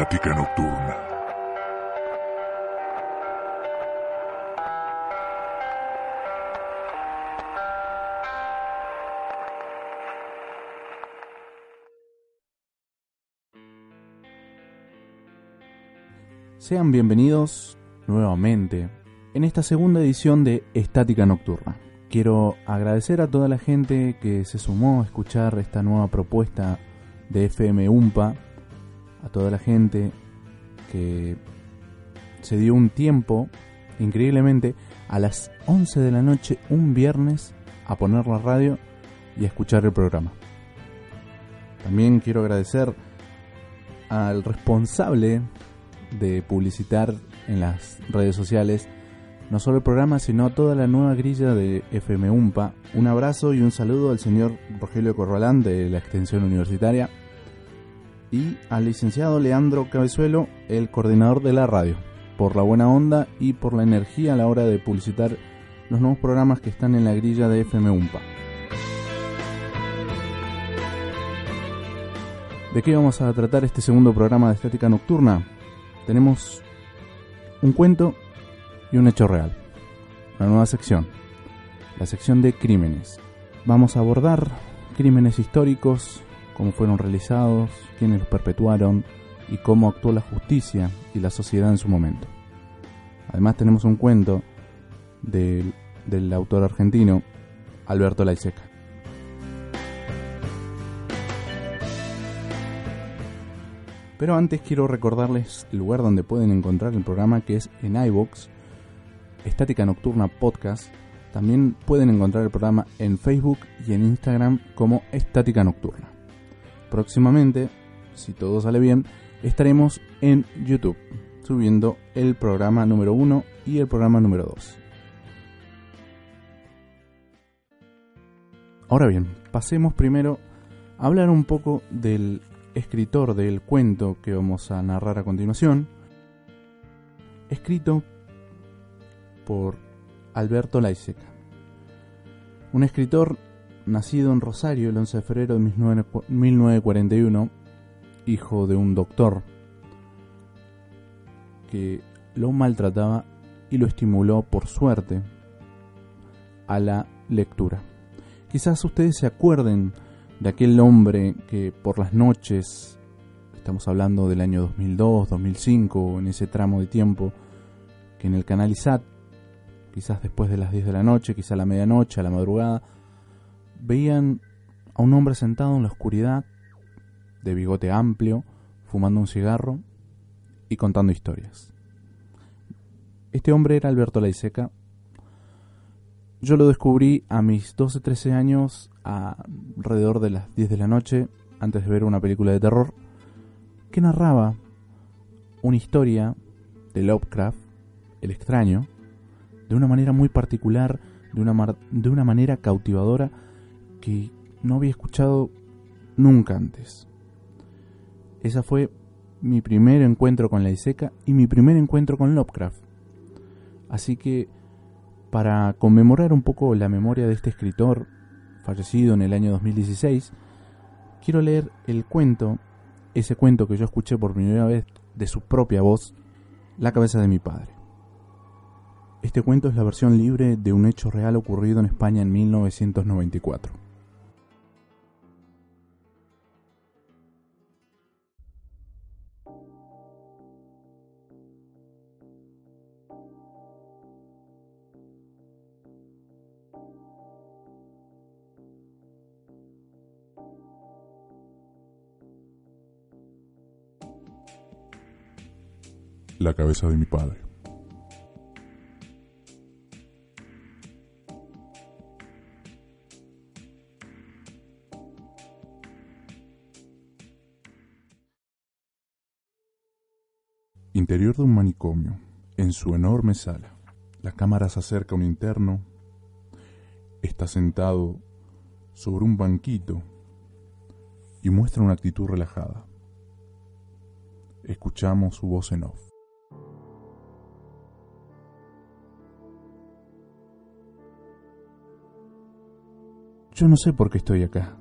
Estática nocturna. Sean bienvenidos nuevamente en esta segunda edición de Estática Nocturna. Quiero agradecer a toda la gente que se sumó a escuchar esta nueva propuesta de FM UMPA, a toda la gente que se dio un tiempo, increíblemente, a las 11 de la noche un viernes a poner la radio y a escuchar el programa. También quiero agradecer al responsable de publicitar en las redes sociales no solo el programa, sino a toda la nueva grilla de FM UMPA. Un abrazo y un saludo al señor Rogelio Corralán de la Extensión Universitaria y al licenciado Leandro Cabezuelo, el coordinador de la radio, por la buena onda y por la energía a la hora de publicitar los nuevos programas que están en la grilla de FM UMPA. ¿De qué vamos a tratar este segundo programa de Estética Nocturna? Tenemos un cuento y un hecho real. Una nueva sección, la sección de crímenes. Vamos a abordar crímenes históricos, cómo fueron realizados, quiénes los perpetuaron y cómo actuó la justicia y la sociedad en su momento. Además tenemos un cuento del, del autor argentino Alberto Laiseca. Pero antes quiero recordarles el lugar donde pueden encontrar el programa que es en iVoox, Estática Nocturna Podcast. También pueden encontrar el programa en Facebook y en Instagram como Estática Nocturna. Próximamente, si todo sale bien, estaremos en YouTube subiendo el programa número 1 y el programa número 2. Ahora bien, pasemos primero a hablar un poco del escritor del cuento que vamos a narrar a continuación, escrito por Alberto Laiseca, un escritor nacido en Rosario el 11 de febrero de 1941, hijo de un doctor que lo maltrataba y lo estimuló por suerte a la lectura. Quizás ustedes se acuerden de aquel hombre que por las noches, estamos hablando del año 2002, 2005, en ese tramo de tiempo, que en el canal ISAT, quizás después de las 10 de la noche, quizás a la medianoche, a la madrugada, veían a un hombre sentado en la oscuridad, de bigote amplio, fumando un cigarro y contando historias. Este hombre era Alberto Laiseca. Yo lo descubrí a mis 12-13 años, alrededor de las 10 de la noche, antes de ver una película de terror, que narraba una historia de Lovecraft, el extraño, de una manera muy particular, de una, de una manera cautivadora, que no había escuchado nunca antes. Esa fue mi primer encuentro con la Iseca y mi primer encuentro con Lovecraft. Así que, para conmemorar un poco la memoria de este escritor, fallecido en el año 2016, quiero leer el cuento, ese cuento que yo escuché por primera vez de su propia voz, La cabeza de mi padre. Este cuento es la versión libre de un hecho real ocurrido en España en 1994. la cabeza de mi padre. Interior de un manicomio, en su enorme sala. La cámara se acerca a un interno. Está sentado sobre un banquito y muestra una actitud relajada. Escuchamos su voz en off. Yo no sé por qué estoy acá,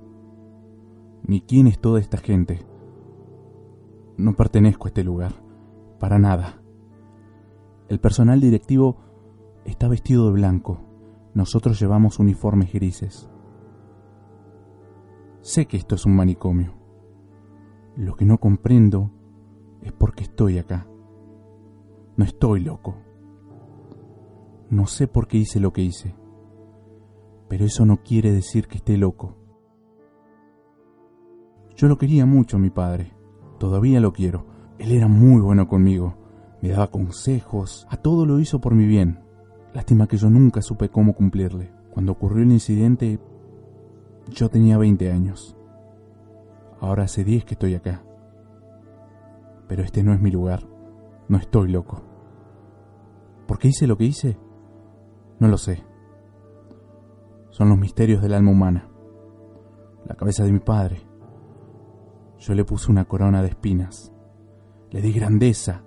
ni quién es toda esta gente. No pertenezco a este lugar, para nada. El personal directivo está vestido de blanco, nosotros llevamos uniformes grises. Sé que esto es un manicomio. Lo que no comprendo es por qué estoy acá. No estoy loco. No sé por qué hice lo que hice pero eso no quiere decir que esté loco. Yo lo quería mucho a mi padre, todavía lo quiero. Él era muy bueno conmigo, me daba consejos, a todo lo hizo por mi bien. Lástima que yo nunca supe cómo cumplirle. Cuando ocurrió el incidente, yo tenía 20 años. Ahora hace 10 que estoy acá. Pero este no es mi lugar. No estoy loco. ¿Por qué hice lo que hice? No lo sé son los misterios del alma humana. La cabeza de mi padre. Yo le puse una corona de espinas. Le di grandeza.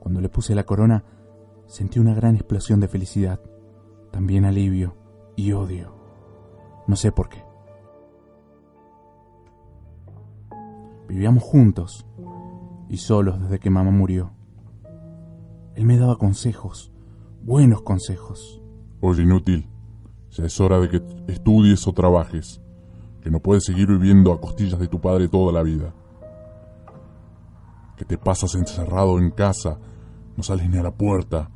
Cuando le puse la corona, sentí una gran explosión de felicidad, también alivio y odio. No sé por qué. Vivíamos juntos y solos desde que mamá murió. Él me daba consejos, buenos consejos. Oye, inútil, ya es hora de que estudies o trabajes, que no puedes seguir viviendo a costillas de tu padre toda la vida. Que te pasas encerrado en casa, no sales ni a la puerta.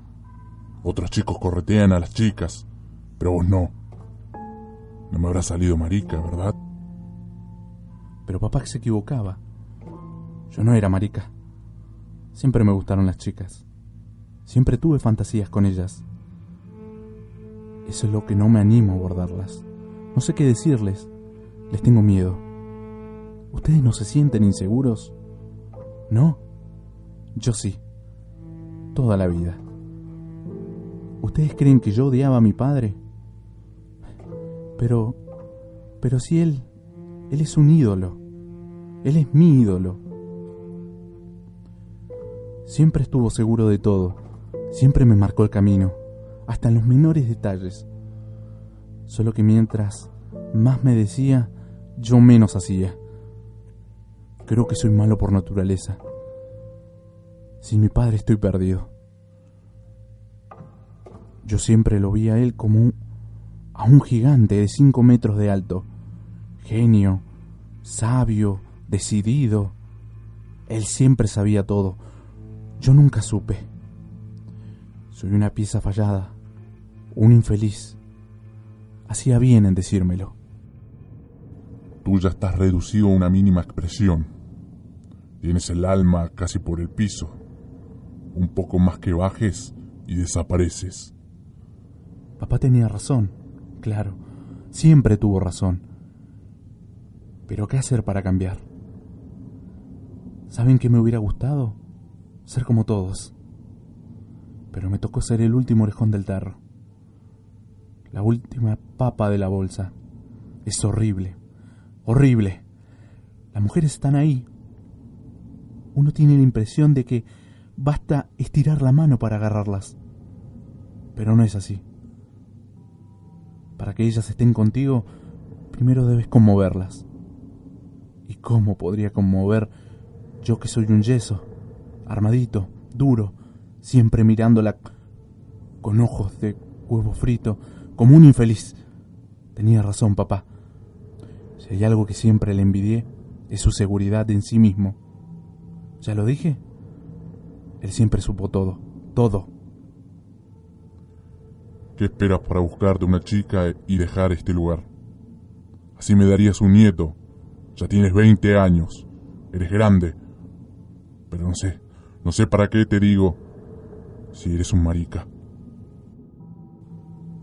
Otros chicos corretean a las chicas, pero vos no. No me habrá salido marica, ¿verdad? Pero papá se equivocaba. Yo no era marica. Siempre me gustaron las chicas. Siempre tuve fantasías con ellas. Eso es lo que no me animo a abordarlas. No sé qué decirles. Les tengo miedo. ¿Ustedes no se sienten inseguros? No. Yo sí. Toda la vida. ¿Ustedes creen que yo odiaba a mi padre? Pero... Pero si él... Él es un ídolo. Él es mi ídolo. Siempre estuvo seguro de todo. Siempre me marcó el camino hasta en los menores detalles. Solo que mientras más me decía, yo menos hacía. Creo que soy malo por naturaleza. Sin mi padre estoy perdido. Yo siempre lo vi a él como a un gigante de cinco metros de alto. Genio, sabio, decidido. Él siempre sabía todo. Yo nunca supe. Soy una pieza fallada un infeliz. Hacía bien en decírmelo. Tú ya estás reducido a una mínima expresión. Tienes el alma casi por el piso. Un poco más que bajes y desapareces. Papá tenía razón, claro. Siempre tuvo razón. Pero ¿qué hacer para cambiar? ¿Saben qué me hubiera gustado? Ser como todos. Pero me tocó ser el último orejón del tarro la última papa de la bolsa. Es horrible, horrible. Las mujeres están ahí. Uno tiene la impresión de que basta estirar la mano para agarrarlas. Pero no es así. Para que ellas estén contigo, primero debes conmoverlas. ¿Y cómo podría conmover yo que soy un yeso, armadito, duro, siempre mirándola con ojos de huevo frito, como un infeliz. Tenía razón, papá. Si hay algo que siempre le envidié, es su seguridad en sí mismo. ¿Ya lo dije? Él siempre supo todo, todo. ¿Qué esperas para buscarte una chica y dejar este lugar? Así me darías un nieto. Ya tienes 20 años. Eres grande. Pero no sé, no sé para qué te digo si eres un marica.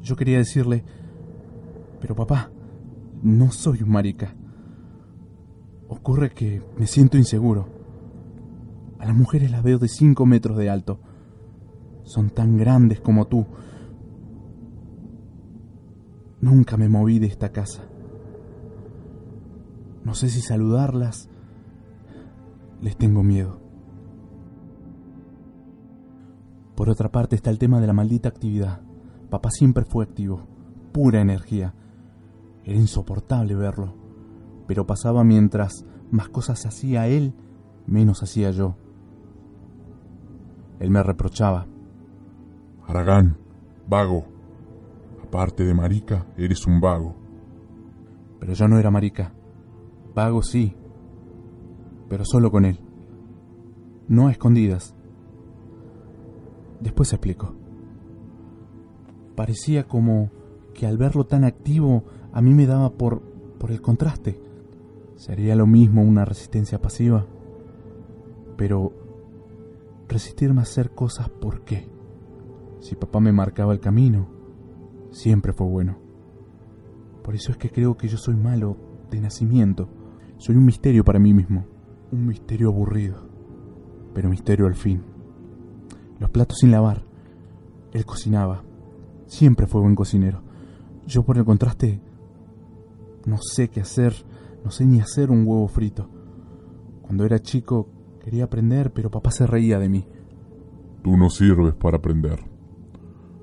Yo quería decirle, pero papá, no soy un marica. Ocurre que me siento inseguro. A las mujeres las veo de 5 metros de alto. Son tan grandes como tú. Nunca me moví de esta casa. No sé si saludarlas. Les tengo miedo. Por otra parte está el tema de la maldita actividad. Papá siempre fue activo, pura energía. Era insoportable verlo, pero pasaba mientras más cosas hacía él, menos hacía yo. Él me reprochaba. Aragán, vago. Aparte de marica, eres un vago. Pero yo no era marica. Vago sí, pero solo con él. No a escondidas. Después explico. Parecía como que al verlo tan activo a mí me daba por, por el contraste. Sería lo mismo una resistencia pasiva. Pero resistirme a hacer cosas, ¿por qué? Si papá me marcaba el camino, siempre fue bueno. Por eso es que creo que yo soy malo de nacimiento. Soy un misterio para mí mismo. Un misterio aburrido. Pero misterio al fin. Los platos sin lavar. Él cocinaba. Siempre fue buen cocinero. Yo por el contraste no sé qué hacer. No sé ni hacer un huevo frito. Cuando era chico quería aprender, pero papá se reía de mí. Tú no sirves para aprender.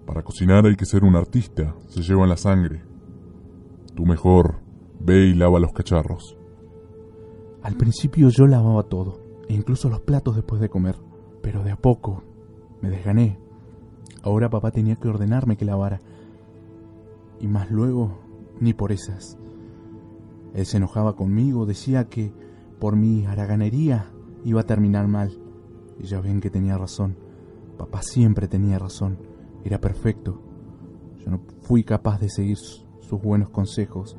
Para cocinar hay que ser un artista, se lleva en la sangre. Tú mejor ve y lava los cacharros. Al principio yo lavaba todo, e incluso los platos después de comer, pero de a poco me desgané. Ahora papá tenía que ordenarme que lavara. Y más luego, ni por esas. Él se enojaba conmigo, decía que por mi haraganería iba a terminar mal. Y ya ven que tenía razón. Papá siempre tenía razón. Era perfecto. Yo no fui capaz de seguir sus buenos consejos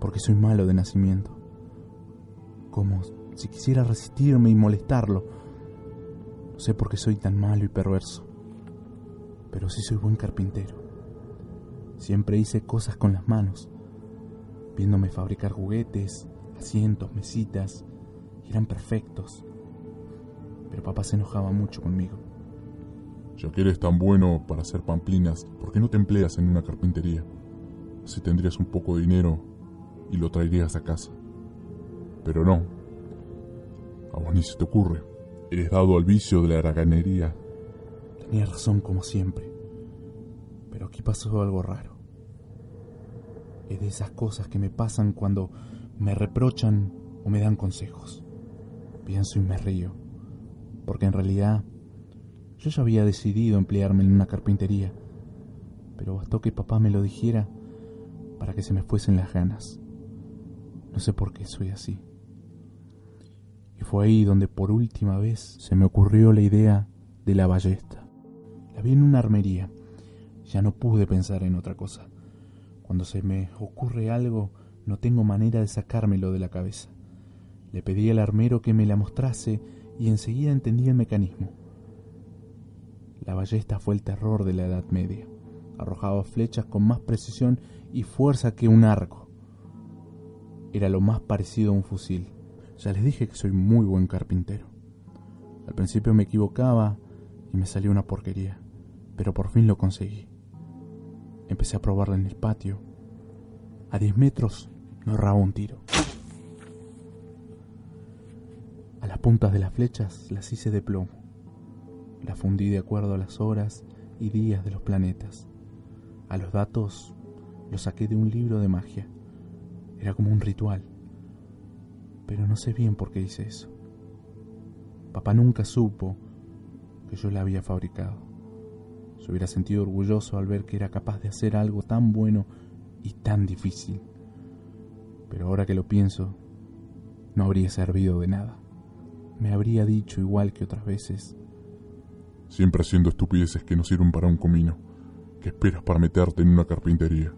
porque soy malo de nacimiento. Como si quisiera resistirme y molestarlo. No sé por qué soy tan malo y perverso. Pero sí soy buen carpintero. Siempre hice cosas con las manos, viéndome fabricar juguetes, asientos, mesitas, eran perfectos. Pero papá se enojaba mucho conmigo. Ya que eres tan bueno para hacer pamplinas, ¿por qué no te empleas en una carpintería? Así tendrías un poco de dinero y lo traerías a casa. Pero no. A vos ni se te ocurre. Eres dado al vicio de la haraganería. Tenía razón como siempre. Pero aquí pasó algo raro. Es de esas cosas que me pasan cuando me reprochan o me dan consejos. Pienso y me río. Porque en realidad yo ya había decidido emplearme en una carpintería, pero bastó que papá me lo dijera para que se me fuesen las ganas. No sé por qué soy así. Y fue ahí donde por última vez se me ocurrió la idea de la ballesta. La vi en una armería. Ya no pude pensar en otra cosa. Cuando se me ocurre algo, no tengo manera de sacármelo de la cabeza. Le pedí al armero que me la mostrase y enseguida entendí el mecanismo. La ballesta fue el terror de la Edad Media. Arrojaba flechas con más precisión y fuerza que un arco. Era lo más parecido a un fusil. Ya les dije que soy muy buen carpintero. Al principio me equivocaba y me salió una porquería, pero por fin lo conseguí. Empecé a probarla en el patio. A 10 metros no erraba un tiro. A las puntas de las flechas las hice de plomo la fundí de acuerdo a las horas y días de los planetas. A los datos los saqué de un libro de magia. Era como un ritual. Pero no sé bien por qué hice eso. Papá nunca supo que yo la había fabricado. Se hubiera sentido orgulloso al ver que era capaz de hacer algo tan bueno y tan difícil. Pero ahora que lo pienso, no habría servido de nada. Me habría dicho igual que otras veces siempre haciendo estupideces que no sirven para un comino. ¿Qué esperas para meterte en una carpintería?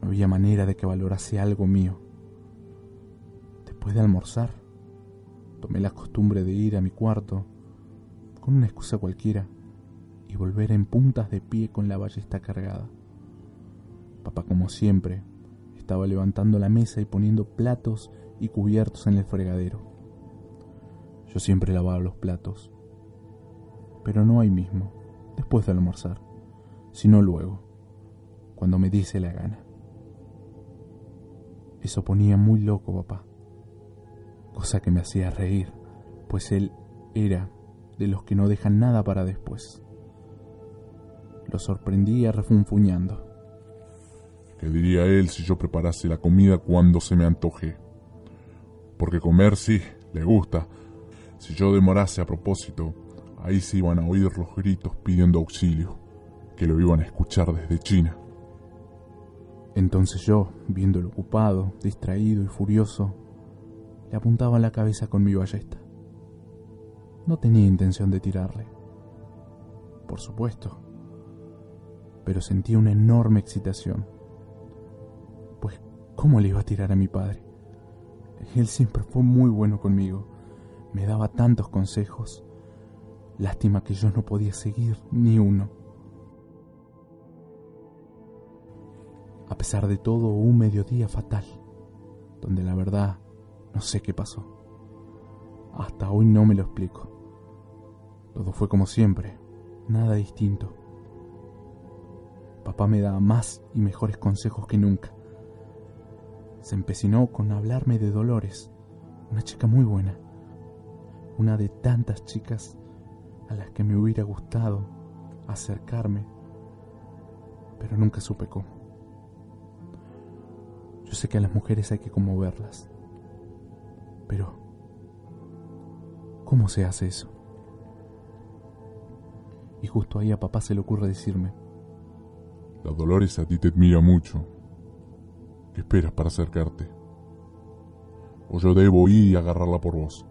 No había manera de que valorase algo mío. Después de almorzar, tomé la costumbre de ir a mi cuarto con una excusa cualquiera y volver en puntas de pie con la ballesta cargada. Papá, como siempre, estaba levantando la mesa y poniendo platos y cubiertos en el fregadero. Yo siempre lavaba los platos, pero no ahí mismo, después de almorzar, sino luego, cuando me dice la gana. Eso ponía muy loco papá, cosa que me hacía reír, pues él era de los que no dejan nada para después. Lo sorprendía refunfuñando. ¿Qué diría él si yo preparase la comida cuando se me antoje? Porque comer sí, le gusta. Si yo demorase a propósito, ahí se iban a oír los gritos pidiendo auxilio, que lo iban a escuchar desde China. Entonces yo, viéndolo ocupado, distraído y furioso, le apuntaba la cabeza con mi ballesta. No tenía intención de tirarle, por supuesto, pero sentía una enorme excitación. Pues, ¿cómo le iba a tirar a mi padre? Él siempre fue muy bueno conmigo, me daba tantos consejos. Lástima que yo no podía seguir ni uno. A pesar de todo, un mediodía fatal, donde la verdad no sé qué pasó. Hasta hoy no me lo explico. Todo fue como siempre, nada distinto. Papá me daba más y mejores consejos que nunca. Se empecinó con hablarme de Dolores, una chica muy buena, una de tantas chicas a las que me hubiera gustado acercarme, pero nunca supe cómo. Yo sé que a las mujeres hay que conmoverlas. Pero, ¿cómo se hace eso? Y justo ahí a papá se le ocurre decirme. La Dolores a ti te admira mucho. ¿Qué esperas para acercarte? O yo debo ir y agarrarla por vos.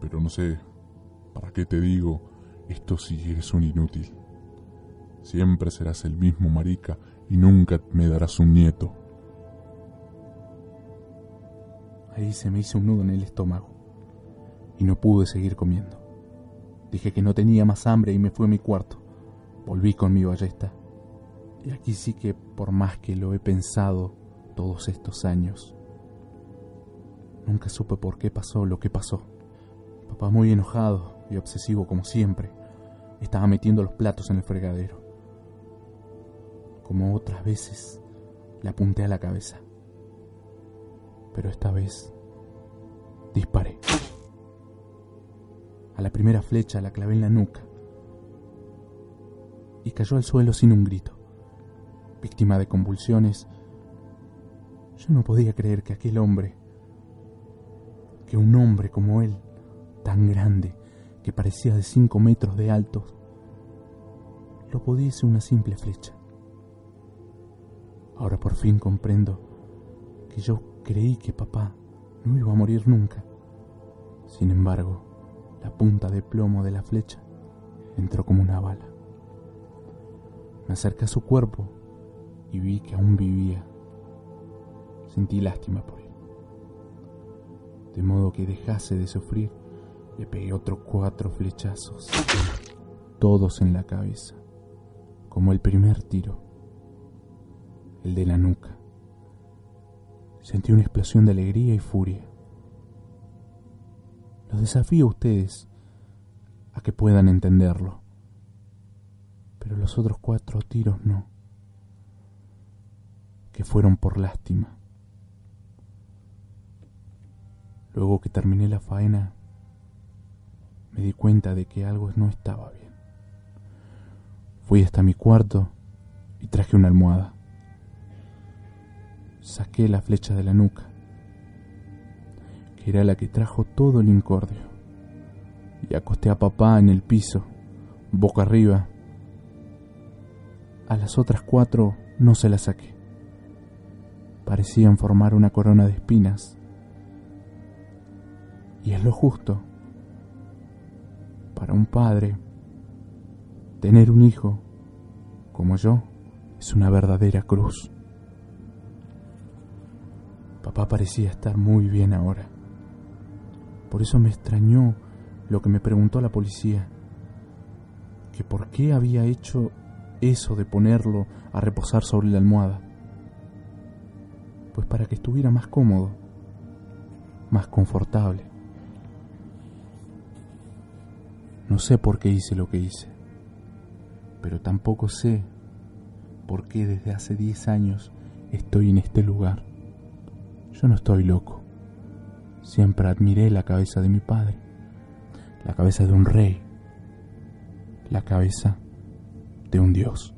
Pero no sé, ¿para qué te digo esto si eres un inútil? Siempre serás el mismo marica y nunca me darás un nieto. Ahí se me hizo un nudo en el estómago y no pude seguir comiendo. Dije que no tenía más hambre y me fui a mi cuarto. Volví con mi ballesta. Y aquí sí que, por más que lo he pensado todos estos años, nunca supe por qué pasó lo que pasó. Papá muy enojado y obsesivo como siempre, estaba metiendo los platos en el fregadero. Como otras veces, le apunté a la cabeza pero esta vez disparé. A la primera flecha la clavé en la nuca y cayó al suelo sin un grito. Víctima de convulsiones, yo no podía creer que aquel hombre, que un hombre como él, tan grande, que parecía de cinco metros de alto, lo pudiese una simple flecha. Ahora por fin comprendo que yo Creí que papá no iba a morir nunca. Sin embargo, la punta de plomo de la flecha entró como una bala. Me acerqué a su cuerpo y vi que aún vivía. Sentí lástima por él. De modo que dejase de sufrir, le pegué otros cuatro flechazos, todos en la cabeza, como el primer tiro, el de la nuca. Sentí una explosión de alegría y furia. Los desafío a ustedes a que puedan entenderlo. Pero los otros cuatro tiros no. Que fueron por lástima. Luego que terminé la faena, me di cuenta de que algo no estaba bien. Fui hasta mi cuarto y traje una almohada. Saqué la flecha de la nuca, era la que trajo todo el incordio, y acosté a papá en el piso, boca arriba. A las otras cuatro no se las saqué. Parecían formar una corona de espinas. Y es lo justo. Para un padre, tener un hijo como yo es una verdadera cruz. Papá parecía estar muy bien ahora. Por eso me extrañó lo que me preguntó la policía, que por qué había hecho eso de ponerlo a reposar sobre la almohada. Pues para que estuviera más cómodo, más confortable. No sé por qué hice lo que hice, pero tampoco sé por qué desde hace 10 años estoy en este lugar. Yo no estoy loco. Siempre admiré la cabeza de mi padre, la cabeza de un rey, la cabeza de un dios.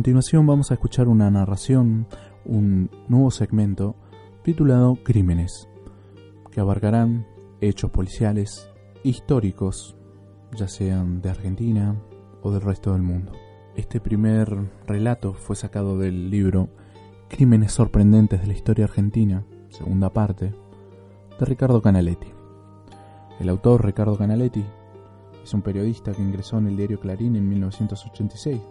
Continuación vamos a escuchar una narración, un nuevo segmento titulado Crímenes, que abarcarán hechos policiales históricos, ya sean de Argentina o del resto del mundo. Este primer relato fue sacado del libro Crímenes sorprendentes de la historia argentina, segunda parte, de Ricardo Canaletti. El autor Ricardo Canaletti es un periodista que ingresó en el diario Clarín en 1986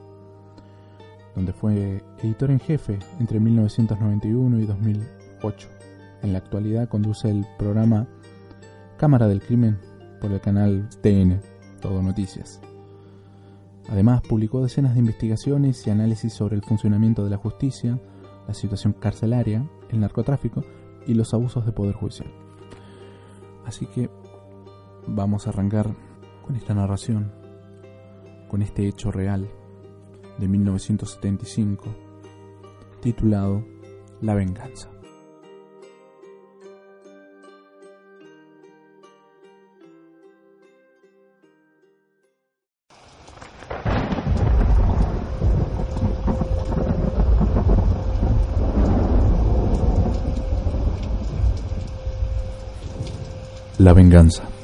donde fue editor en jefe entre 1991 y 2008. En la actualidad conduce el programa Cámara del Crimen por el canal TN, Todo Noticias. Además, publicó decenas de investigaciones y análisis sobre el funcionamiento de la justicia, la situación carcelaria, el narcotráfico y los abusos de poder judicial. Así que vamos a arrancar con esta narración, con este hecho real de 1975, titulado La venganza. La venganza.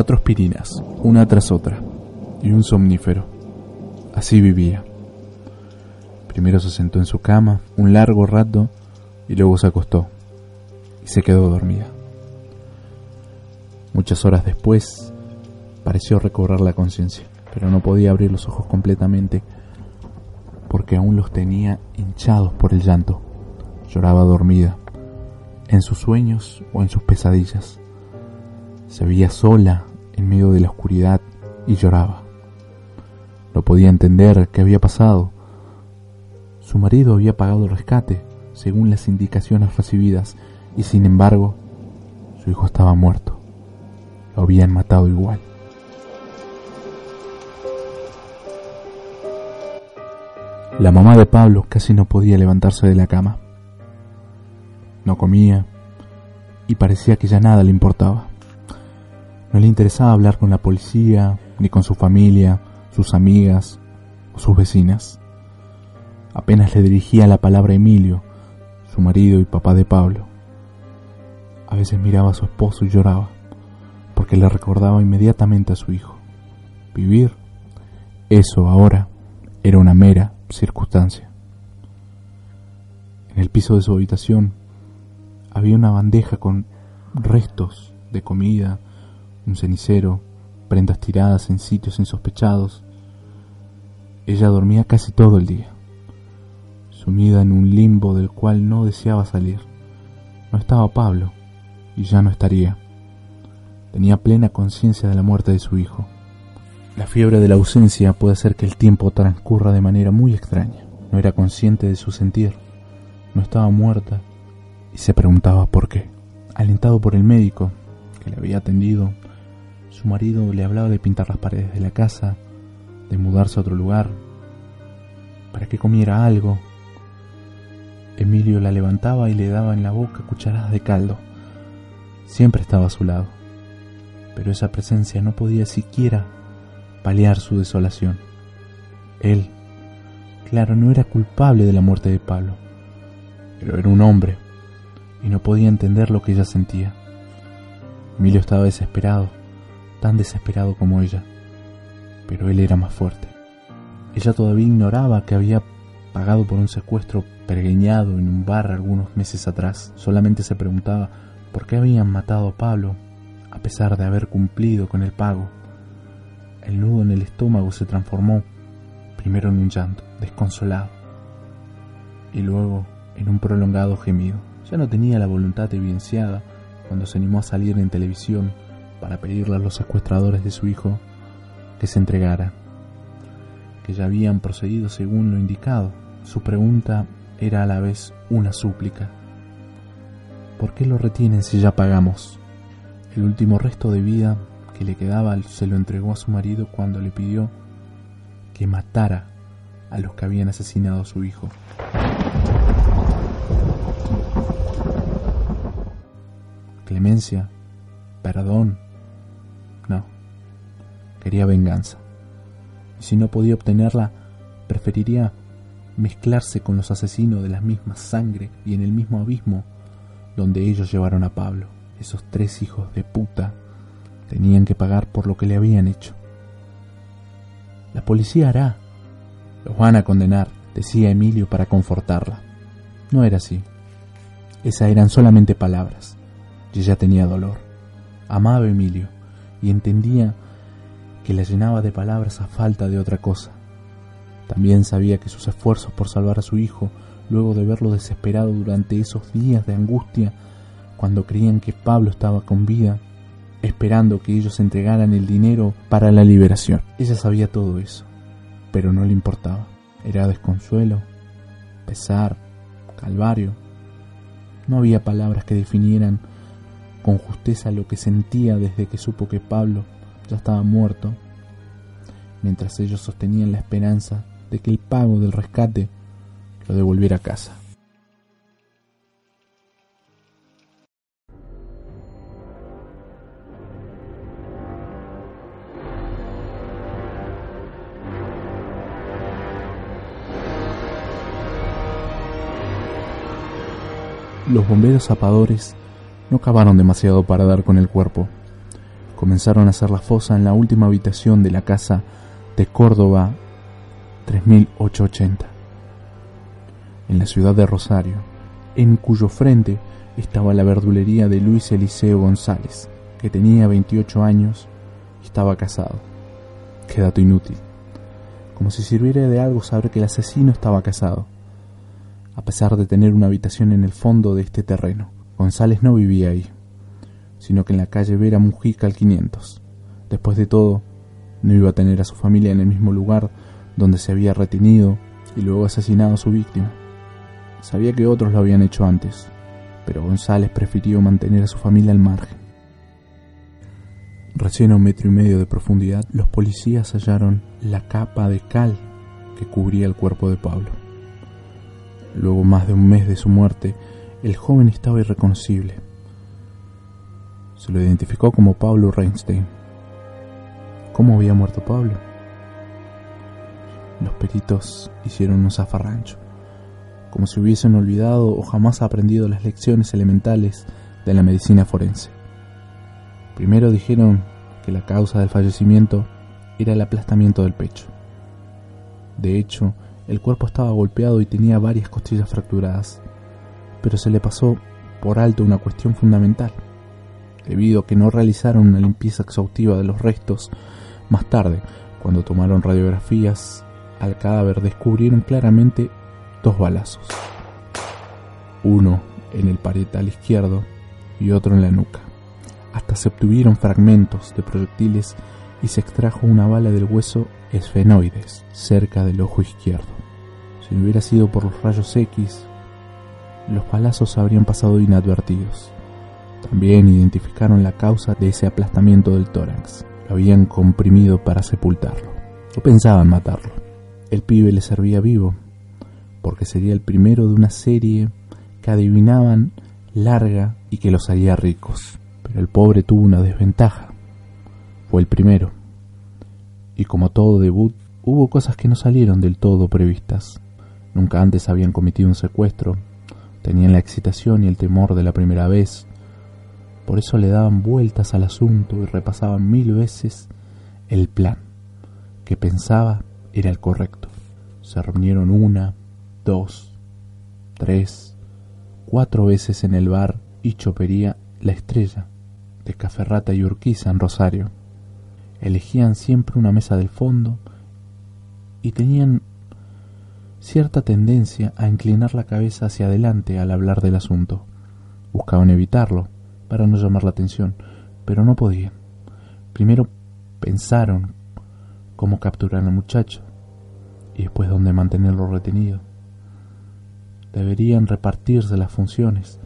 Cuatro aspirinas, una tras otra, y un somnífero. Así vivía. Primero se sentó en su cama un largo rato y luego se acostó y se quedó dormida. Muchas horas después pareció recobrar la conciencia, pero no podía abrir los ojos completamente porque aún los tenía hinchados por el llanto. Lloraba dormida, en sus sueños o en sus pesadillas. Se veía sola en medio de la oscuridad y lloraba. No podía entender qué había pasado. Su marido había pagado el rescate, según las indicaciones recibidas, y sin embargo, su hijo estaba muerto. Lo habían matado igual. La mamá de Pablo casi no podía levantarse de la cama. No comía y parecía que ya nada le importaba. No le interesaba hablar con la policía, ni con su familia, sus amigas o sus vecinas. Apenas le dirigía la palabra a Emilio, su marido y papá de Pablo. A veces miraba a su esposo y lloraba, porque le recordaba inmediatamente a su hijo. Vivir, eso ahora era una mera circunstancia. En el piso de su habitación había una bandeja con restos de comida, un cenicero, prendas tiradas en sitios insospechados. Ella dormía casi todo el día, sumida en un limbo del cual no deseaba salir. No estaba Pablo, y ya no estaría. Tenía plena conciencia de la muerte de su hijo. La fiebre de la ausencia puede hacer que el tiempo transcurra de manera muy extraña. No era consciente de su sentir. No estaba muerta y se preguntaba por qué. Alentado por el médico que le había atendido, su marido le hablaba de pintar las paredes de la casa, de mudarse a otro lugar, para que comiera algo. Emilio la levantaba y le daba en la boca cucharadas de caldo. Siempre estaba a su lado, pero esa presencia no podía siquiera paliar su desolación. Él, Claro, no era culpable de la muerte de Pablo, pero era un hombre y no podía entender lo que ella sentía. Emilio estaba desesperado, tan desesperado como ella, pero él era más fuerte. Ella todavía ignoraba que había pagado por un secuestro pergueñado en un bar algunos meses atrás. Solamente se preguntaba por qué habían matado a Pablo a pesar de haber cumplido con el pago. El nudo en el estómago se transformó primero en un llanto, desconsolado, y luego en un prolongado gemido. Ya no tenía la voluntad evidenciada cuando se animó a salir en televisión para pedirle a los secuestradores de su hijo que se entregaran, que ya habían procedido según lo indicado. Su pregunta era a la vez una súplica. ¿Por qué lo retienen si ya pagamos? El último resto de vida que le quedaba se lo entregó a su marido cuando le pidió que matara a los que habían asesinado a su hijo. Clemencia, perdón, quería venganza. Y si no podía obtenerla, preferiría mezclarse con los asesinos de la misma sangre y en el mismo abismo donde ellos llevaron a Pablo. Esos tres hijos de puta tenían que pagar por lo que le habían hecho. La policía hará. Los van a condenar, decía Emilio para confortarla. No era así. Esas eran solamente palabras. Y ella tenía dolor. Amaba Emilio y entendía que la llenaba de palabras a falta de otra cosa. También sabía que sus esfuerzos por salvar a su hijo, luego de verlo desesperado durante esos días de angustia, cuando creían que Pablo estaba con vida, esperando que ellos entregaran el dinero para la liberación. Ella sabía todo eso, pero no le importaba. Era desconsuelo, pesar, calvario. No había palabras que definieran con justeza lo que sentía desde que supo que Pablo ya estaba muerto, mientras ellos sostenían la esperanza de que el pago del rescate lo devolviera a casa. Los bomberos zapadores no cavaron demasiado para dar con el cuerpo. Comenzaron a hacer la fosa en la última habitación de la casa de Córdoba 3880, en la ciudad de Rosario, en cuyo frente estaba la verdulería de Luis Eliseo González, que tenía 28 años y estaba casado. Qué dato inútil. Como si sirviera de algo saber que el asesino estaba casado a pesar de tener una habitación en el fondo de este terreno. González no vivía ahí, sino que en la calle Vera Mujica al 500. Después de todo, no iba a tener a su familia en el mismo lugar donde se había retenido y luego asesinado a su víctima. Sabía que otros lo habían hecho antes, pero González prefirió mantener a su familia al margen. Recién a un metro y medio de profundidad, los policías hallaron la capa de cal que cubría el cuerpo de Pablo. Luego más de un mes de su muerte, el joven estaba irreconocible. Se lo identificó como Pablo Reinstein. ¿Cómo había muerto Pablo? Los peritos hicieron un zafarrancho, como si hubiesen olvidado o jamás aprendido las lecciones elementales de la medicina forense. Primero dijeron que la causa del fallecimiento era el aplastamiento del pecho. De hecho, el cuerpo estaba golpeado y tenía varias costillas fracturadas, pero se le pasó por alto una cuestión fundamental. Debido a que no realizaron una limpieza exhaustiva de los restos, más tarde, cuando tomaron radiografías al cadáver, descubrieron claramente dos balazos. Uno en el parietal izquierdo y otro en la nuca. Hasta se obtuvieron fragmentos de proyectiles y se extrajo una bala del hueso esfenoides cerca del ojo izquierdo. Si no hubiera sido por los rayos X, los palazos habrían pasado inadvertidos. También identificaron la causa de ese aplastamiento del tórax. Lo habían comprimido para sepultarlo. O pensaban matarlo. El pibe le servía vivo, porque sería el primero de una serie que adivinaban larga y que los haría ricos. Pero el pobre tuvo una desventaja. Fue el primero. Y como todo debut, hubo cosas que no salieron del todo previstas. Nunca antes habían cometido un secuestro, tenían la excitación y el temor de la primera vez. Por eso le daban vueltas al asunto y repasaban mil veces el plan, que pensaba era el correcto. Se reunieron una, dos, tres, cuatro veces en el bar y chopería La Estrella, de Caferrata y Urquiza en Rosario. Elegían siempre una mesa del fondo y tenían cierta tendencia a inclinar la cabeza hacia adelante al hablar del asunto. Buscaban evitarlo para no llamar la atención, pero no podían. Primero pensaron cómo capturar al muchacho y después dónde mantenerlo retenido. Deberían repartirse las funciones.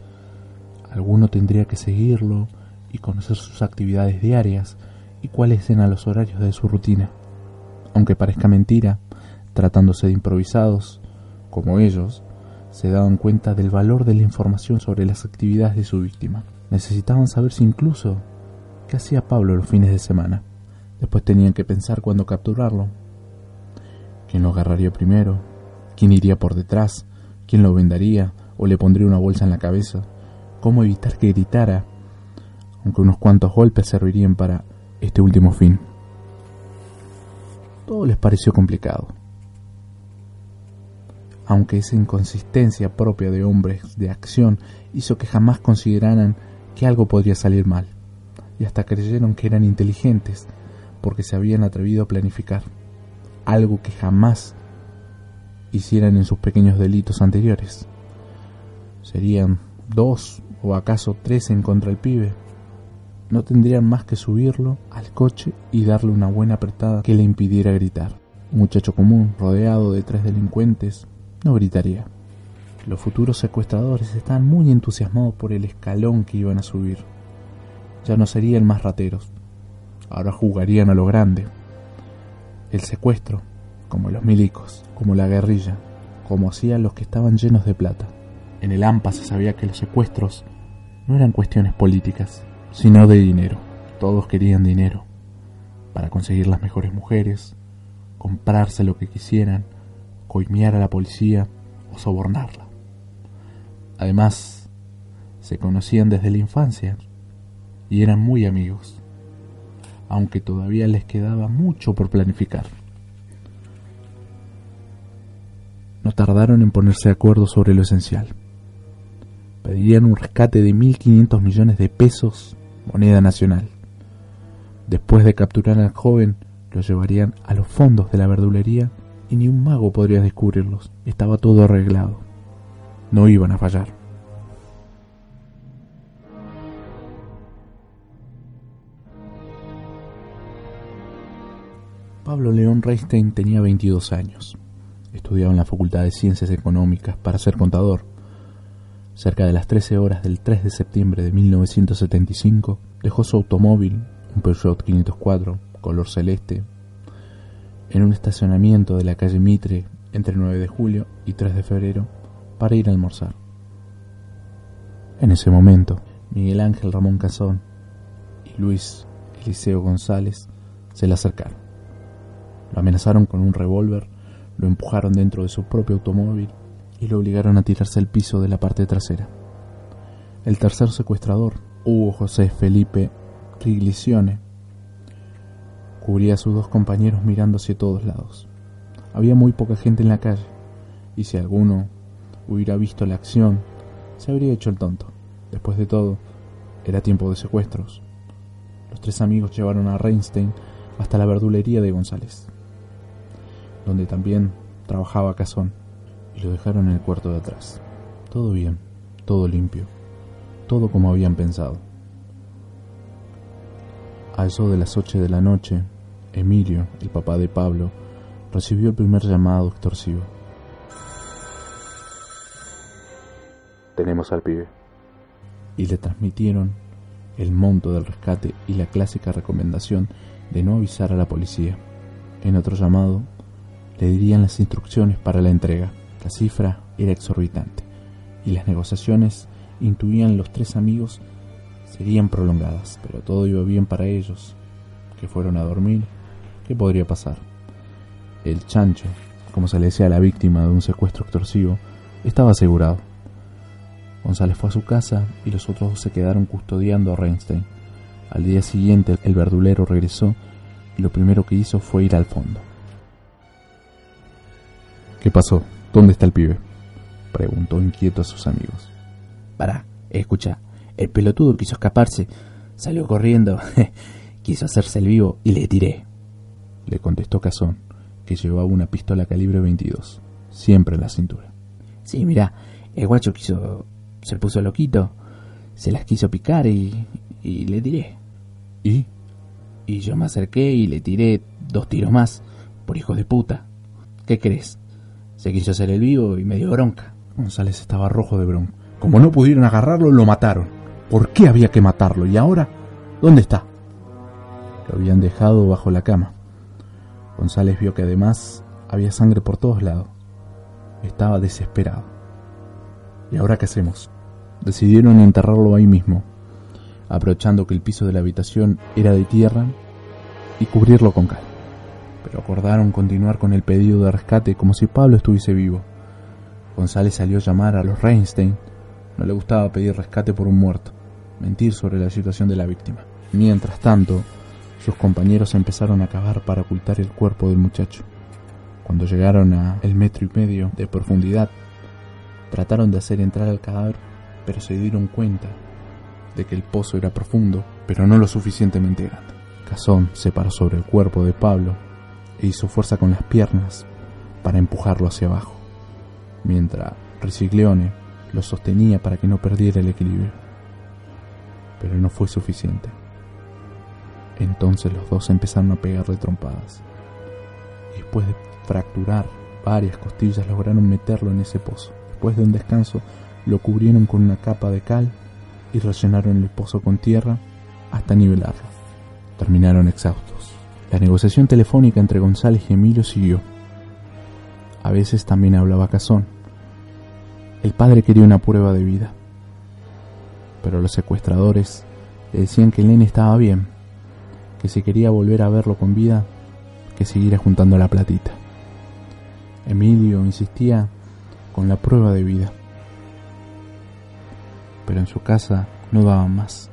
Alguno tendría que seguirlo y conocer sus actividades diarias y cuáles eran los horarios de su rutina. Aunque parezca mentira, tratándose de improvisados, como ellos, se daban cuenta del valor de la información sobre las actividades de su víctima. Necesitaban saber si incluso qué hacía Pablo los fines de semana. Después tenían que pensar cuándo capturarlo. ¿Quién lo agarraría primero? ¿Quién iría por detrás? ¿Quién lo vendaría o le pondría una bolsa en la cabeza? ¿Cómo evitar que gritara? Aunque unos cuantos golpes servirían para este último fin. Todo les pareció complicado. Aunque esa inconsistencia propia de hombres de acción hizo que jamás consideraran que algo podría salir mal, y hasta creyeron que eran inteligentes porque se habían atrevido a planificar algo que jamás hicieran en sus pequeños delitos anteriores. Serían dos o acaso tres en contra el pibe. No tendrían más que subirlo al coche y darle una buena apretada que le impidiera gritar. Muchacho común, rodeado de tres delincuentes, no gritaría. Los futuros secuestradores estaban muy entusiasmados por el escalón que iban a subir. Ya no serían más rateros, Ahora jugarían a lo grande. El secuestro, como los milicos, como la guerrilla, como hacían los que estaban llenos de plata. En el AMPA se sabía que los secuestros no eran cuestiones políticas, sino de dinero. Todos querían dinero para conseguir las mejores mujeres, comprarse lo que quisieran, coimear a la policía o sobornarla. Además, se conocían desde la infancia y eran muy amigos aunque todavía les quedaba mucho por planificar. No tardaron en ponerse de acuerdo sobre lo esencial. Pedirían un rescate de 1.500 millones de pesos, moneda nacional. Después de capturar al joven, lo llevarían a los fondos de la verdulería y ni un mago podría descubrirlos. Estaba todo arreglado. No iban a fallar. Pablo León Reistein tenía 22 años. Estudiaba en la Facultad de Ciencias Económicas para ser contador. Cerca de las 13 horas del 3 de septiembre de 1975, dejó su automóvil, un Peugeot 504, color celeste, en un estacionamiento de la calle Mitre entre 9 de julio y 3 de febrero para ir a almorzar. En ese momento, Miguel Ángel Ramón Cazón y Luis Eliseo González se le acercaron. Lo amenazaron con un revólver, lo empujaron dentro de su propio automóvil y lo obligaron a tirarse al piso de la parte trasera. El tercer secuestrador, Hugo José Felipe Riglicione, cubría a sus dos compañeros mirando hacia todos lados. Había muy poca gente en la calle, y si alguno hubiera visto la acción, se habría hecho el tonto. Después de todo, era tiempo de secuestros. Los tres amigos llevaron a Reinstein hasta la verdulería de González donde también trabajaba Cazón, y lo dejaron en el cuarto de atrás. Todo bien, todo limpio, todo como habían pensado. A eso de las ocho de la noche, Emilio, el papá de Pablo, recibió el primer llamado extorsivo. Tenemos al pibe. Y le transmitieron el monto del rescate y la clásica recomendación de no avisar a la policía. En otro llamado, le dirían las instrucciones para la entrega. La cifra era exorbitante y las negociaciones, intuían los tres amigos, serían prolongadas, pero todo iba bien para ellos, que fueron a dormir. ¿Qué podría pasar? El chancho, como se le decía a la víctima de un secuestro extorsivo, estaba asegurado. González fue a su casa y los otros dos se quedaron custodiando a Reinstein. Al día siguiente el verdulero regresó y lo primero que hizo fue ir al fondo. ¿Qué pasó? ¿Dónde está el pibe? Preguntó inquieto a sus amigos. Pará, escucha, el pelotudo quiso escaparse, salió corriendo, quiso hacerse el vivo y le tiré. Le contestó Cazón, que llevaba una pistola calibre 22, siempre en la cintura. Sí, mira, el guacho quiso, se puso loquito, se las quiso picar y, y le tiré. ¿Y? Y yo me acerqué y le tiré dos tiros más, por hijo de puta. ¿Qué crees? Se quiso hacer el vivo y me dio bronca. González estaba rojo de bronca. Como no pudieron agarrarlo, lo mataron. ¿Por qué había que matarlo? ¿Y ahora? ¿Dónde está? Lo habían dejado bajo la cama. González vio que además había sangre por todos lados. Estaba desesperado. ¿Y ahora qué hacemos? Decidieron enterrarlo ahí mismo, aprovechando que el piso de la habitación era de tierra y cubrirlo con cal. Pero acordaron continuar con el pedido de rescate como si Pablo estuviese vivo. González salió a llamar a los Reinstein. No le gustaba pedir rescate por un muerto, mentir sobre la situación de la víctima. Mientras tanto, sus compañeros empezaron a cavar para ocultar el cuerpo del muchacho. Cuando llegaron a el metro y medio de profundidad, trataron de hacer entrar al cadáver, pero se dieron cuenta de que el pozo era profundo, pero no lo suficientemente grande. Cazón se paró sobre el cuerpo de Pablo e hizo fuerza con las piernas para empujarlo hacia abajo, mientras Riciglione lo sostenía para que no perdiera el equilibrio. Pero no fue suficiente. Entonces los dos empezaron a pegarle trompadas. Después de fracturar varias costillas lograron meterlo en ese pozo. Después de un descanso lo cubrieron con una capa de cal y rellenaron el pozo con tierra hasta nivelarlo. Terminaron exhaustos. La negociación telefónica entre González y Emilio siguió. A veces también hablaba Cazón. El padre quería una prueba de vida. Pero los secuestradores le decían que el estaba bien, que si quería volver a verlo con vida, que siguiera juntando la platita. Emilio insistía con la prueba de vida. Pero en su casa no daban más.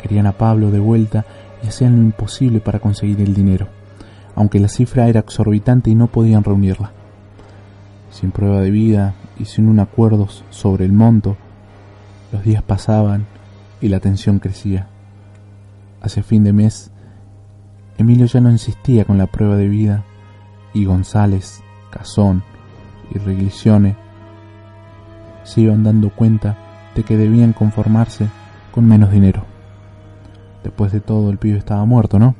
Querían a Pablo de vuelta y hacían lo imposible para conseguir el dinero, aunque la cifra era exorbitante y no podían reunirla. Sin prueba de vida y sin un acuerdo sobre el monto, los días pasaban y la tensión crecía. Hacia fin de mes, Emilio ya no insistía con la prueba de vida y González, Cazón y Reglicione se iban dando cuenta de que debían conformarse con menos dinero. Después de todo, el pibe estaba muerto, ¿no?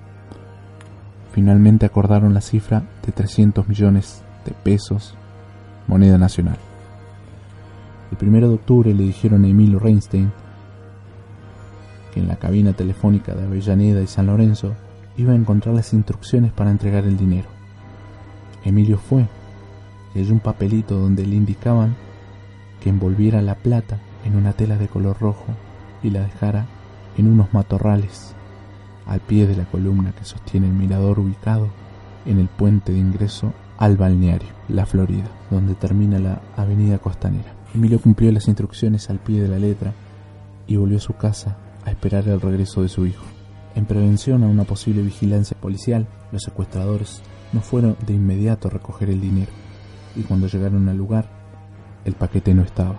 Finalmente acordaron la cifra de 300 millones de pesos, moneda nacional. El primero de octubre le dijeron a Emilio Reinstein que en la cabina telefónica de Avellaneda y San Lorenzo iba a encontrar las instrucciones para entregar el dinero. Emilio fue y halló un papelito donde le indicaban que envolviera la plata en una tela de color rojo y la dejara en unos matorrales al pie de la columna que sostiene el mirador ubicado en el puente de ingreso al balneario, La Florida, donde termina la avenida costanera. Emilio cumplió las instrucciones al pie de la letra y volvió a su casa a esperar el regreso de su hijo. En prevención a una posible vigilancia policial, los secuestradores no fueron de inmediato a recoger el dinero y cuando llegaron al lugar, el paquete no estaba.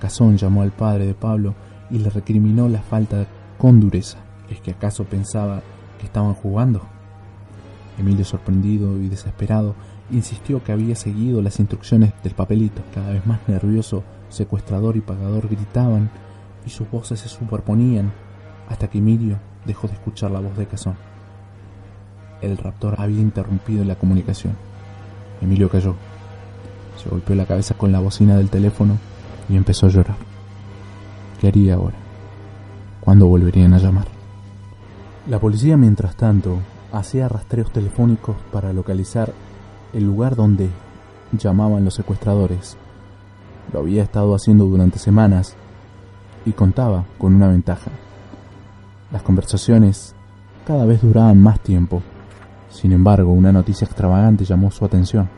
Cazón llamó al padre de Pablo y le recriminó la falta con dureza. ¿Es que acaso pensaba que estaban jugando? Emilio, sorprendido y desesperado, insistió que había seguido las instrucciones del papelito. Cada vez más nervioso, secuestrador y pagador gritaban y sus voces se superponían hasta que Emilio dejó de escuchar la voz de Cazón. El raptor había interrumpido la comunicación. Emilio cayó. Se golpeó la cabeza con la bocina del teléfono y empezó a llorar. ¿Qué haría ahora? ¿Cuándo volverían a llamar? La policía, mientras tanto, hacía rastreos telefónicos para localizar el lugar donde llamaban los secuestradores. Lo había estado haciendo durante semanas y contaba con una ventaja. Las conversaciones cada vez duraban más tiempo Sin embargo, una noticia extravagante llamó su atención.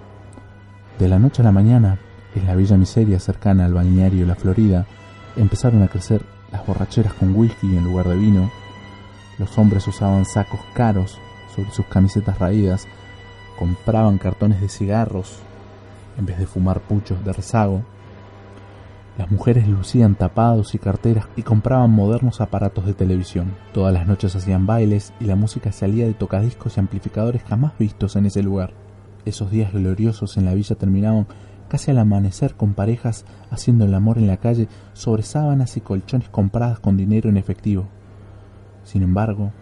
De la noche a la mañana, en la villa miseria cercana al balneario La Florida, empezaron a crecer las borracheras con whisky en lugar de vino. Los hombres usaban sacos caros sobre sus camisetas raídas, compraban cartones de cigarros en vez de fumar puchos de rezago. Las mujeres lucían tapados y carteras y compraban modernos aparatos de televisión. Todas las noches hacían bailes y la música salía de tocadiscos y amplificadores jamás vistos en ese lugar. Esos días gloriosos en la villa terminaban casi al amanecer con parejas haciendo el amor en la calle sobre sábanas y colchones compradas con dinero en efectivo. Sin embargo,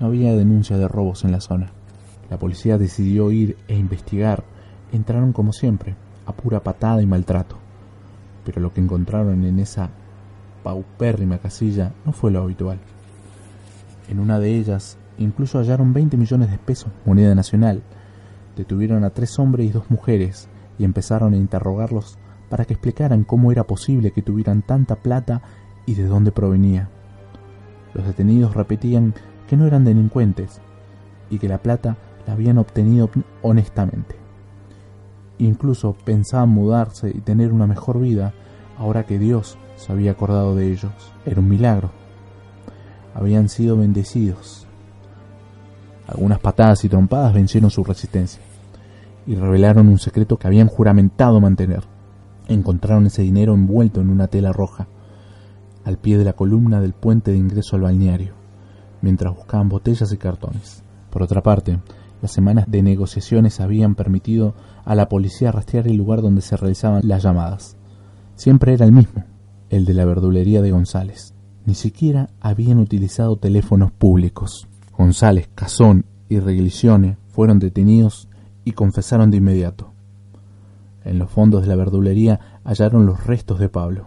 no había denuncia de robos en la zona. La policía decidió ir e investigar. Entraron como siempre, a pura patada y maltrato. Pero lo que encontraron en esa paupérrima casilla no fue lo habitual. En una de ellas incluso hallaron 20 millones de pesos, moneda nacional. Detuvieron a tres hombres y dos mujeres y empezaron a interrogarlos para que explicaran cómo era posible que tuvieran tanta plata y de dónde provenía. Los detenidos repetían que no eran delincuentes y que la plata la habían obtenido honestamente. Incluso pensaban mudarse y tener una mejor vida ahora que Dios se había acordado de ellos. Era un milagro. Habían sido bendecidos. Algunas patadas y trompadas vencieron su resistencia y revelaron un secreto que habían juramentado mantener. Encontraron ese dinero envuelto en una tela roja, al pie de la columna del puente de ingreso al balneario, mientras buscaban botellas y cartones. Por otra parte, las semanas de negociaciones habían permitido a la policía rastrear el lugar donde se realizaban las llamadas. Siempre era el mismo, el de la verdulería de González. Ni siquiera habían utilizado teléfonos públicos. González, Cazón y Reglizione fueron detenidos y confesaron de inmediato. En los fondos de la verdulería hallaron los restos de Pablo.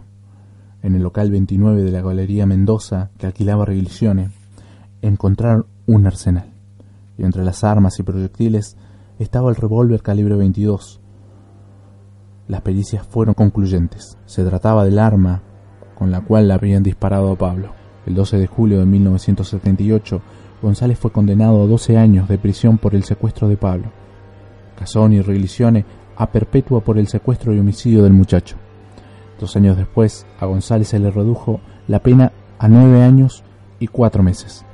En el local 29 de la Galería Mendoza, que alquilaba Reglizione, encontraron un arsenal. Y entre las armas y proyectiles estaba el revólver calibre 22. Las pericias fueron concluyentes. Se trataba del arma con la cual le habían disparado a Pablo. El 12 de julio de 1978, González fue condenado a 12 años de prisión por el secuestro de Pablo. Casón y Reglicione a perpetua por el secuestro y homicidio del muchacho. Dos años después, a González se le redujo la pena a nueve años y cuatro meses.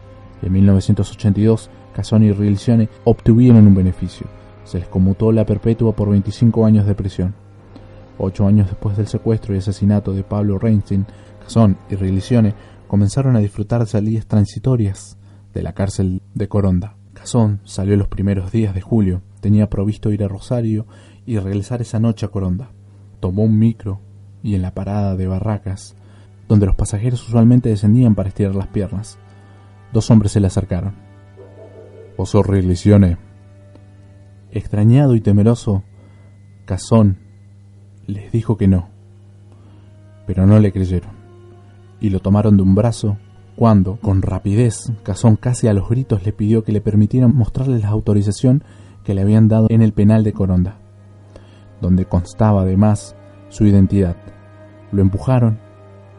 En 1982, Casón y Reglicione obtuvieron un beneficio. Se les conmutó la perpetua por 25 años de prisión. Ocho años después del secuestro y asesinato de Pablo Reinstein, Casón y Reglicione comenzaron a disfrutar salidas transitorias de la cárcel de Coronda. Casón salió los primeros días de julio Tenía provisto ir a Rosario y regresar esa noche a Coronda. Tomó un micro y en la parada de barracas, donde los pasajeros usualmente descendían para estirar las piernas, dos hombres se le acercaron. Oso Reglicione. Extrañado y temeroso, Casón les dijo que no, pero no le creyeron, y lo tomaron de un brazo cuando, con rapidez, Casón casi a los gritos le pidió que le permitieran mostrarles la autorización que le habían dado en el penal de Coronda, donde constaba además su identidad. Lo empujaron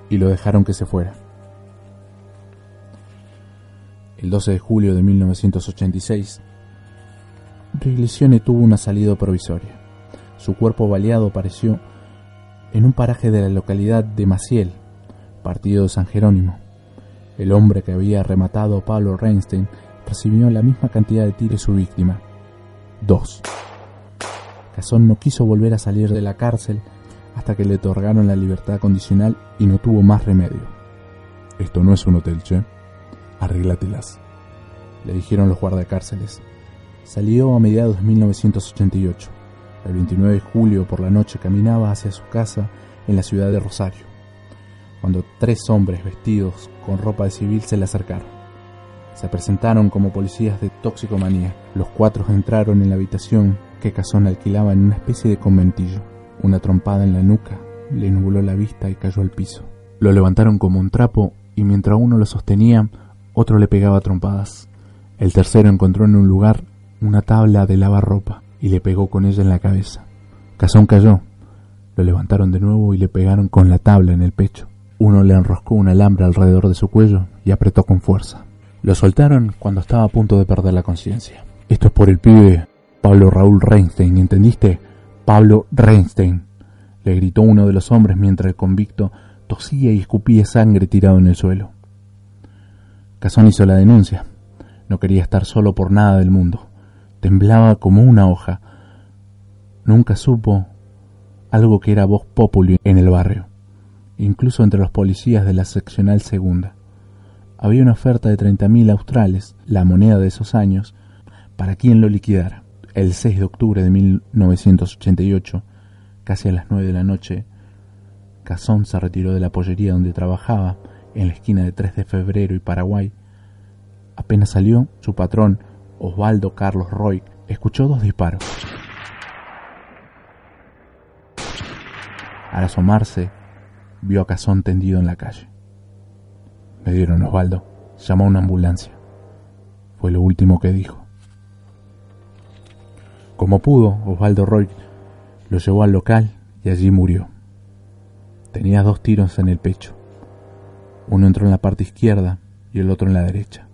y lo dejaron que se fuera. El 12 de julio de 1986, Riglicione tuvo una salida provisoria. Su cuerpo baleado apareció en un paraje de la localidad de Maciel, partido de San Jerónimo. El hombre que había rematado a Pablo Reinstein recibió la misma cantidad de tiros su víctima. 2. Casón no quiso volver a salir de la cárcel hasta que le otorgaron la libertad condicional y no tuvo más remedio. Esto no es un hotel, che. Arréglatelas, le dijeron los guardacárceles. Salió a mediados de 1988. El 29 de julio por la noche caminaba hacia su casa en la ciudad de Rosario, cuando tres hombres vestidos con ropa de civil se le acercaron. Se presentaron como policías de toxicomanía. Los cuatro entraron en la habitación que Cazón alquilaba en una especie de conventillo. Una trompada en la nuca le nubló la vista y cayó al piso. Lo levantaron como un trapo y mientras uno lo sostenía, otro le pegaba trompadas. El tercero encontró en un lugar una tabla de lavar ropa y le pegó con ella en la cabeza. Cazón cayó. Lo levantaron de nuevo y le pegaron con la tabla en el pecho. Uno le enroscó un alambre alrededor de su cuello y apretó con fuerza. Lo soltaron cuando estaba a punto de perder la conciencia. Esto es por el pibe Pablo Raúl Reinstein, ¿entendiste? Pablo Reinstein, le gritó uno de los hombres mientras el convicto tosía y escupía sangre tirado en el suelo. Casón hizo la denuncia. No quería estar solo por nada del mundo. Temblaba como una hoja. Nunca supo algo que era voz populi en el barrio, incluso entre los policías de la seccional segunda. Había una oferta de 30.000 australes, la moneda de esos años, para quien lo liquidara. El 6 de octubre de 1988, casi a las 9 de la noche, Casón se retiró de la pollería donde trabajaba, en la esquina de 3 de febrero y Paraguay. Apenas salió, su patrón, Osvaldo Carlos Roy, escuchó dos disparos. Al asomarse, vio a Casón tendido en la calle. Me dieron Osvaldo. Llamó a una ambulancia. Fue lo último que dijo. Como pudo, Osvaldo Roy lo llevó al local y allí murió. Tenía dos tiros en el pecho. Uno entró en la parte izquierda y el otro en la derecha,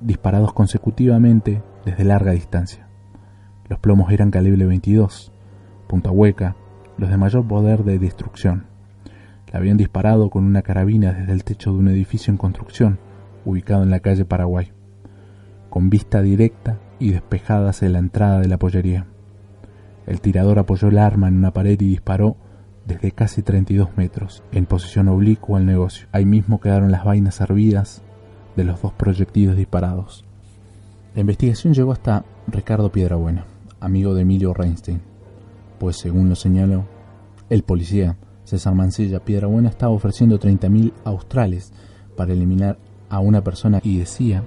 disparados consecutivamente desde larga distancia. Los plomos eran calibre 22, punta hueca, los de mayor poder de destrucción. Le habían disparado con una carabina desde el techo de un edificio en construcción, ubicado en la calle Paraguay, con vista directa y despejada hacia la entrada de la pollería. El tirador apoyó el arma en una pared y disparó desde casi 32 metros, en posición oblicua al negocio. Ahí mismo quedaron las vainas hervidas de los dos proyectiles disparados. La investigación llegó hasta Ricardo Piedrabuena, amigo de Emilio Reinstein, pues según lo señaló el policía César Mancilla, Piedrabuena estaba ofreciendo 30.000 australes para eliminar a una persona y decía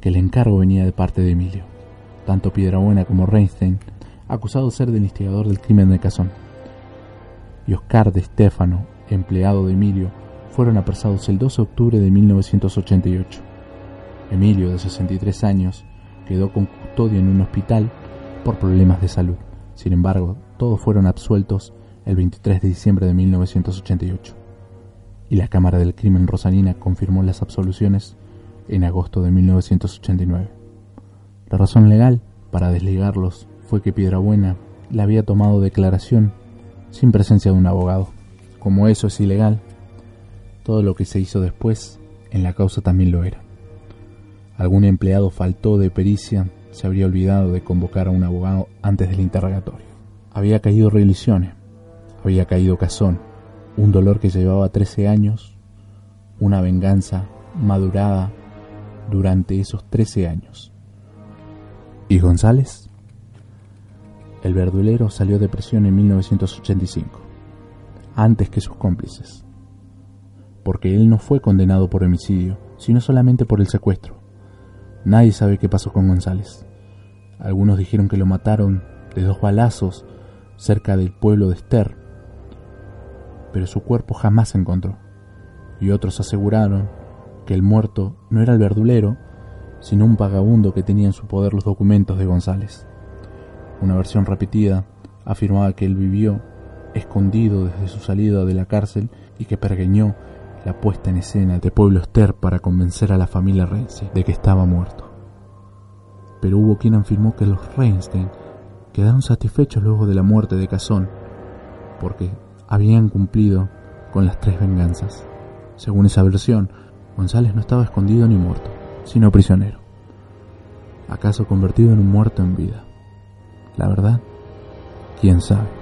que el encargo venía de parte de Emilio. Tanto Piedrabuena como Reinstein, acusados de ser del instigador del crimen de Cazón, y Oscar de Stefano, empleado de Emilio, fueron apresados el 12 de octubre de 1988. Emilio, de 63 años, quedó con custodia en un hospital por problemas de salud. Sin embargo, todos fueron absueltos el 23 de diciembre de 1988. Y la Cámara del Crimen Rosalina confirmó las absoluciones en agosto de 1989. La razón legal para desligarlos fue que Piedrabuena le había tomado declaración sin presencia de un abogado. Como eso es ilegal, todo lo que se hizo después en la causa también lo era. Algún empleado faltó de pericia, se habría olvidado de convocar a un abogado antes del interrogatorio. Había caído Religione, había caído Cazón, un dolor que llevaba 13 años, una venganza madurada durante esos 13 años. ¿Y González? El verdulero salió de prisión en 1985, antes que sus cómplices, porque él no fue condenado por homicidio, sino solamente por el secuestro. Nadie sabe qué pasó con González. Algunos dijeron que lo mataron de dos balazos cerca del pueblo de Ester, pero su cuerpo jamás se encontró, y otros aseguraron que el muerto no era el verdulero, sino un vagabundo que tenía en su poder los documentos de González. Una versión repetida afirmaba que él vivió escondido desde su salida de la cárcel y que pergeñó la puesta en escena de Pueblo Ester para convencer a la familia Rense de que estaba muerto. Pero hubo quien afirmó que los Reinstein quedaron satisfechos luego de la muerte de Cazón, porque habían cumplido con las tres venganzas. Según esa versión, González no estaba escondido ni muerto, sino prisionero. ¿Acaso convertido en un muerto en vida? La verdad, quién sabe.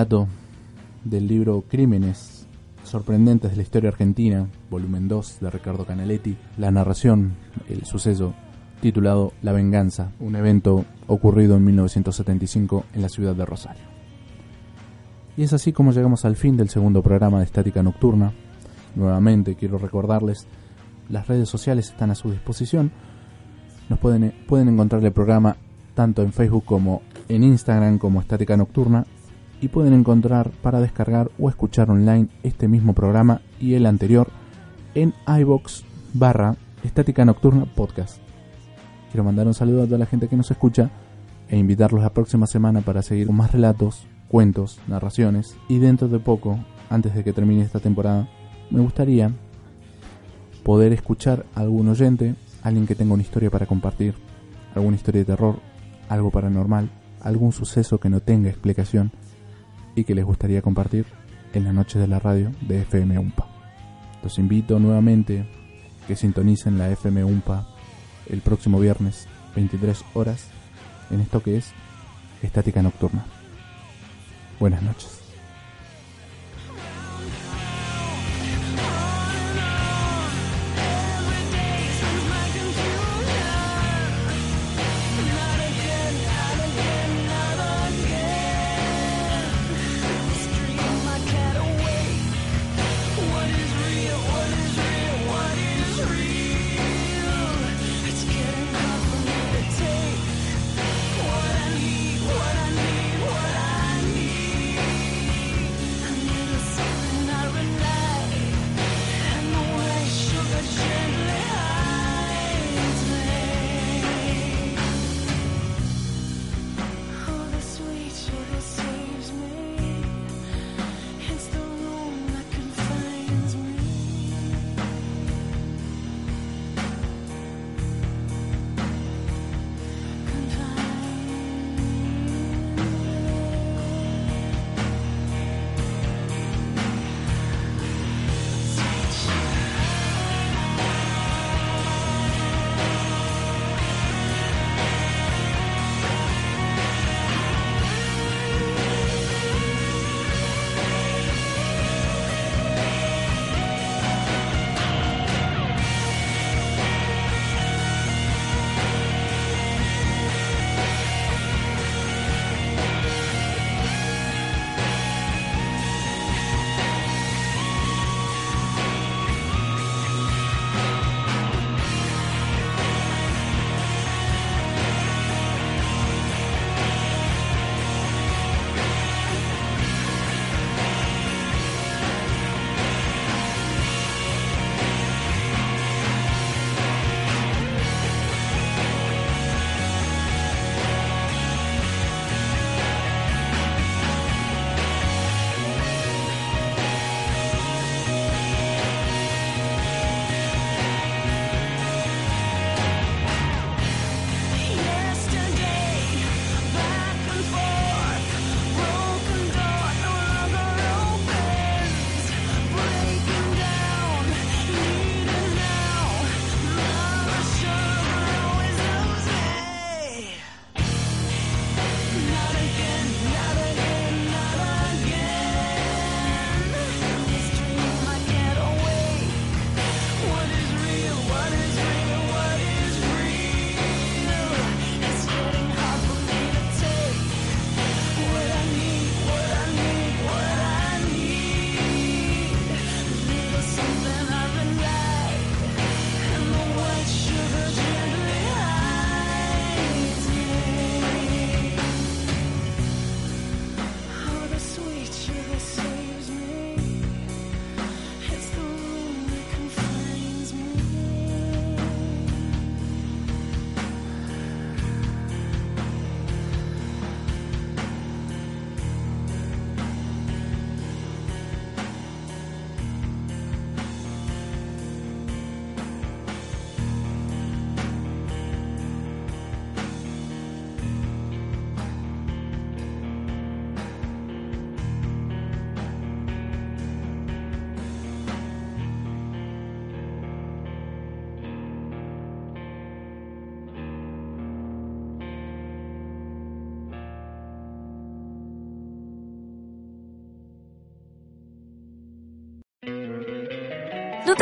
Relato del libro Crímenes sorprendentes de la historia argentina, volumen 2 de Ricardo Canaletti, la narración, el suceso titulado La Venganza, un evento ocurrido en 1975 en la ciudad de Rosario. Y es así como llegamos al fin del segundo programa de Estática Nocturna. Nuevamente quiero recordarles, las redes sociales están a su disposición. Nos pueden, pueden encontrar el programa tanto en Facebook como en Instagram como Estática Nocturna y pueden encontrar para descargar o escuchar online este mismo programa y el anterior en iBox barra Estática Nocturna Podcast. Quiero mandar un saludo a toda la gente que nos escucha e invitarlos la próxima semana para seguir con más relatos, cuentos, narraciones y dentro de poco, antes de que termine esta temporada, me gustaría poder escuchar a algún oyente, alguien que tenga una historia para compartir, alguna historia de terror, algo paranormal, algún suceso que no tenga explicación y que les gustaría compartir en la noche de la radio de FM UMPA. Los invito nuevamente que sintonicen la FM UMPA el próximo viernes, 23 horas, en esto que es Estática Nocturna. Buenas noches.